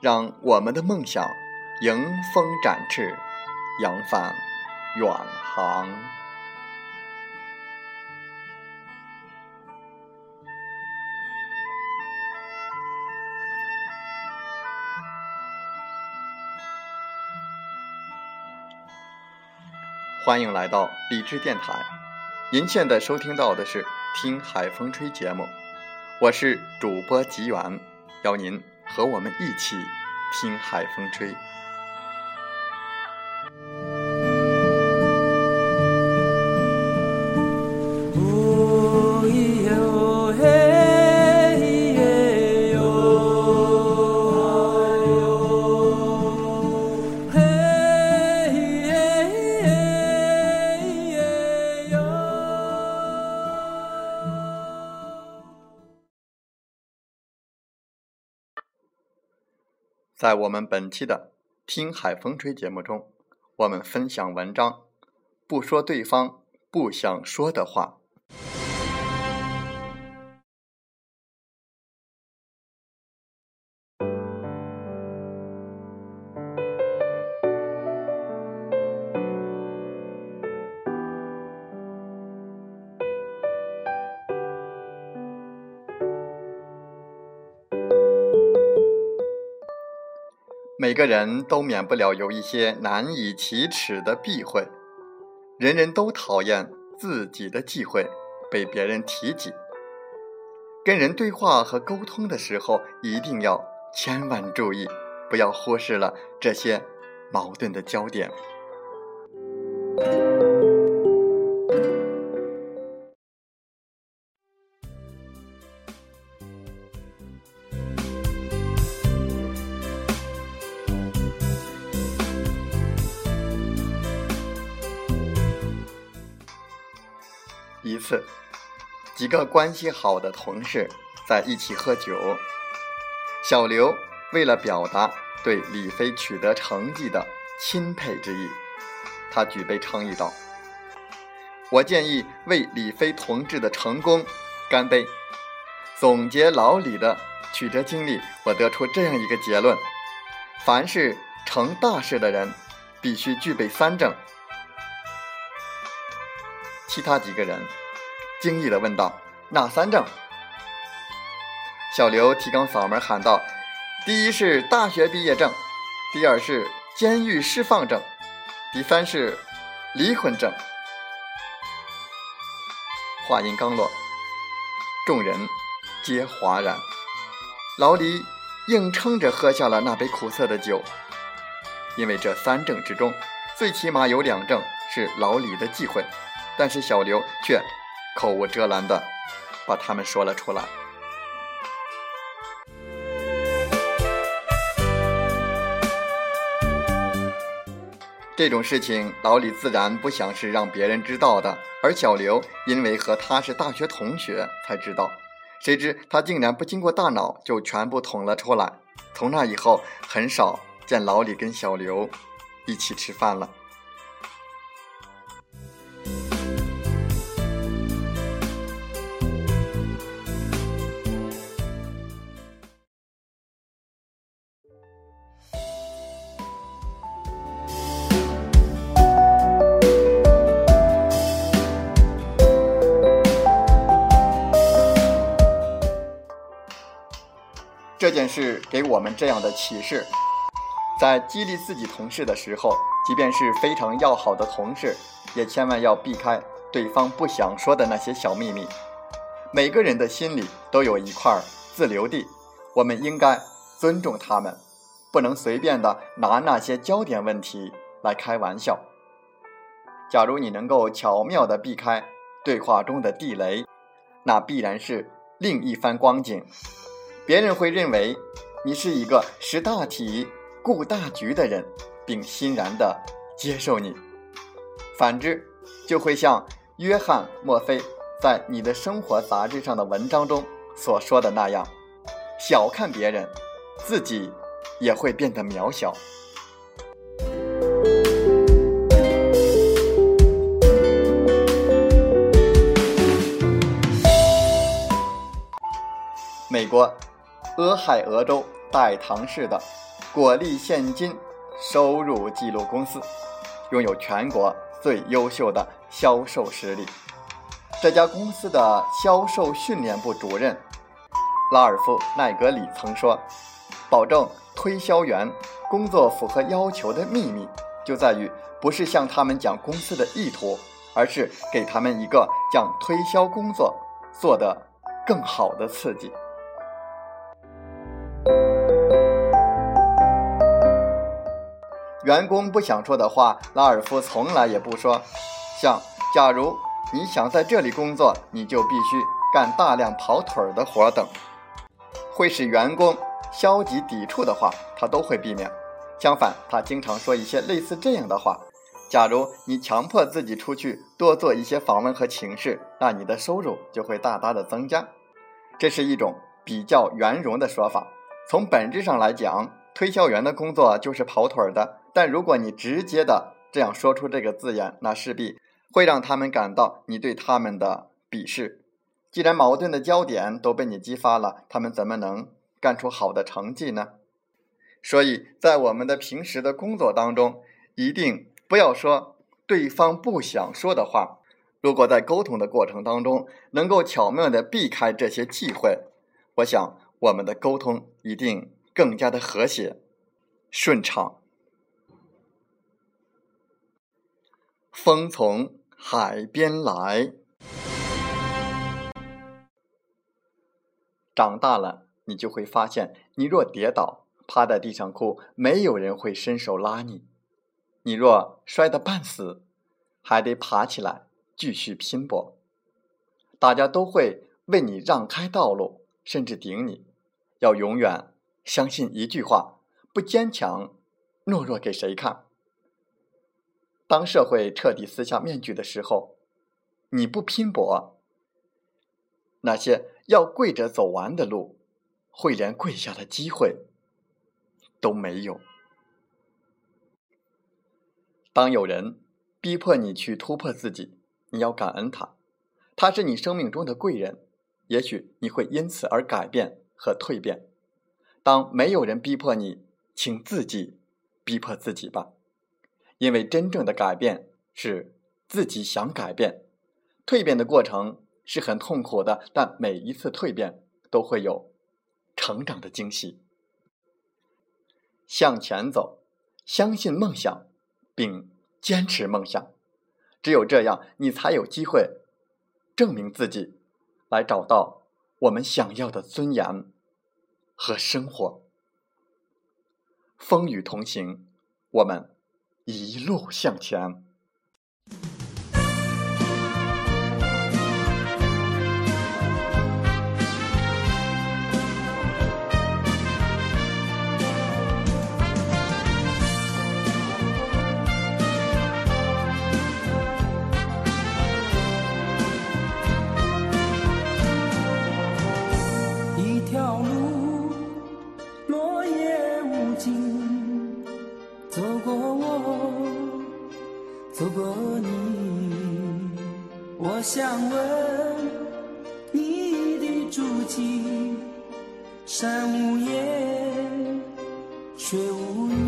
让我们的梦想迎风展翅，扬帆远航。欢迎来到理智电台，您现在收听到的是《听海风吹》节目，我是主播吉源，邀您。和我们一起听海风吹。在我们本期的《听海风吹》节目中，我们分享文章，不说对方不想说的话。每个人都免不了有一些难以启齿的避讳，人人都讨厌自己的忌讳被别人提及。跟人对话和沟通的时候，一定要千万注意，不要忽视了这些矛盾的焦点。次，几个关系好的同事在一起喝酒。小刘为了表达对李飞取得成绩的钦佩之意，他举杯倡议道：“我建议为李飞同志的成功干杯。”总结老李的曲折经历，我得出这样一个结论：凡是成大事的人，必须具备三证。其他几个人。惊异地问道：“哪三证？”小刘提高嗓门喊道：“第一是大学毕业证，第二是监狱释放证，第三是离婚证。”话音刚落，众人皆哗然。老李硬撑着喝下了那杯苦涩的酒，因为这三证之中，最起码有两证是老李的忌讳，但是小刘却。口无遮拦的把他们说了出来。这种事情，老李自然不想是让别人知道的，而小刘因为和他是大学同学才知道。谁知他竟然不经过大脑就全部捅了出来。从那以后，很少见老李跟小刘一起吃饭了。这件事给我们这样的启示：在激励自己同事的时候，即便是非常要好的同事，也千万要避开对方不想说的那些小秘密。每个人的心里都有一块自留地，我们应该尊重他们，不能随便的拿那些焦点问题来开玩笑。假如你能够巧妙地避开对话中的地雷，那必然是另一番光景。别人会认为你是一个识大体、顾大局的人，并欣然的接受你；反之，就会像约翰·墨菲在《你的生活》杂志上的文章中所说的那样，小看别人，自己也会变得渺小。美国俄亥俄州代唐市的果粒现金收入记录公司，拥有全国最优秀的销售实力。这家公司的销售训练部主任拉尔夫·奈格里曾说：“保证推销员工作符合要求的秘密，就在于不是向他们讲公司的意图，而是给他们一个将推销工作做得更好的刺激。”员工不想说的话，拉尔夫从来也不说。像，假如你想在这里工作，你就必须干大量跑腿的活等，会使员工消极抵触的话，他都会避免。相反，他经常说一些类似这样的话：假如你强迫自己出去多做一些访问和请示，那你的收入就会大大的增加。这是一种比较圆融的说法。从本质上来讲，推销员的工作就是跑腿儿的。但如果你直接的这样说出这个字眼，那势必会让他们感到你对他们的鄙视。既然矛盾的焦点都被你激发了，他们怎么能干出好的成绩呢？所以在我们的平时的工作当中，一定不要说对方不想说的话。如果在沟通的过程当中能够巧妙的避开这些忌讳，我想我们的沟通一定更加的和谐、顺畅。风从海边来。长大了，你就会发现，你若跌倒，趴在地上哭，没有人会伸手拉你；你若摔得半死，还得爬起来继续拼搏。大家都会为你让开道路，甚至顶你。要永远相信一句话：不坚强，懦弱给谁看？当社会彻底撕下面具的时候，你不拼搏，那些要跪着走完的路，会连跪下的机会都没有。当有人逼迫你去突破自己，你要感恩他，他是你生命中的贵人，也许你会因此而改变和蜕变。当没有人逼迫你，请自己逼迫自己吧。因为真正的改变是自己想改变，蜕变的过程是很痛苦的，但每一次蜕变都会有成长的惊喜。向前走，相信梦想，并坚持梦想，只有这样，你才有机会证明自己，来找到我们想要的尊严和生活。风雨同行，我们。一路向前。你，我想问你的足迹，山无言，水无语。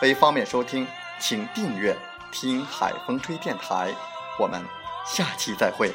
为方便收听，请订阅“听海风吹电台”。我们下期再会。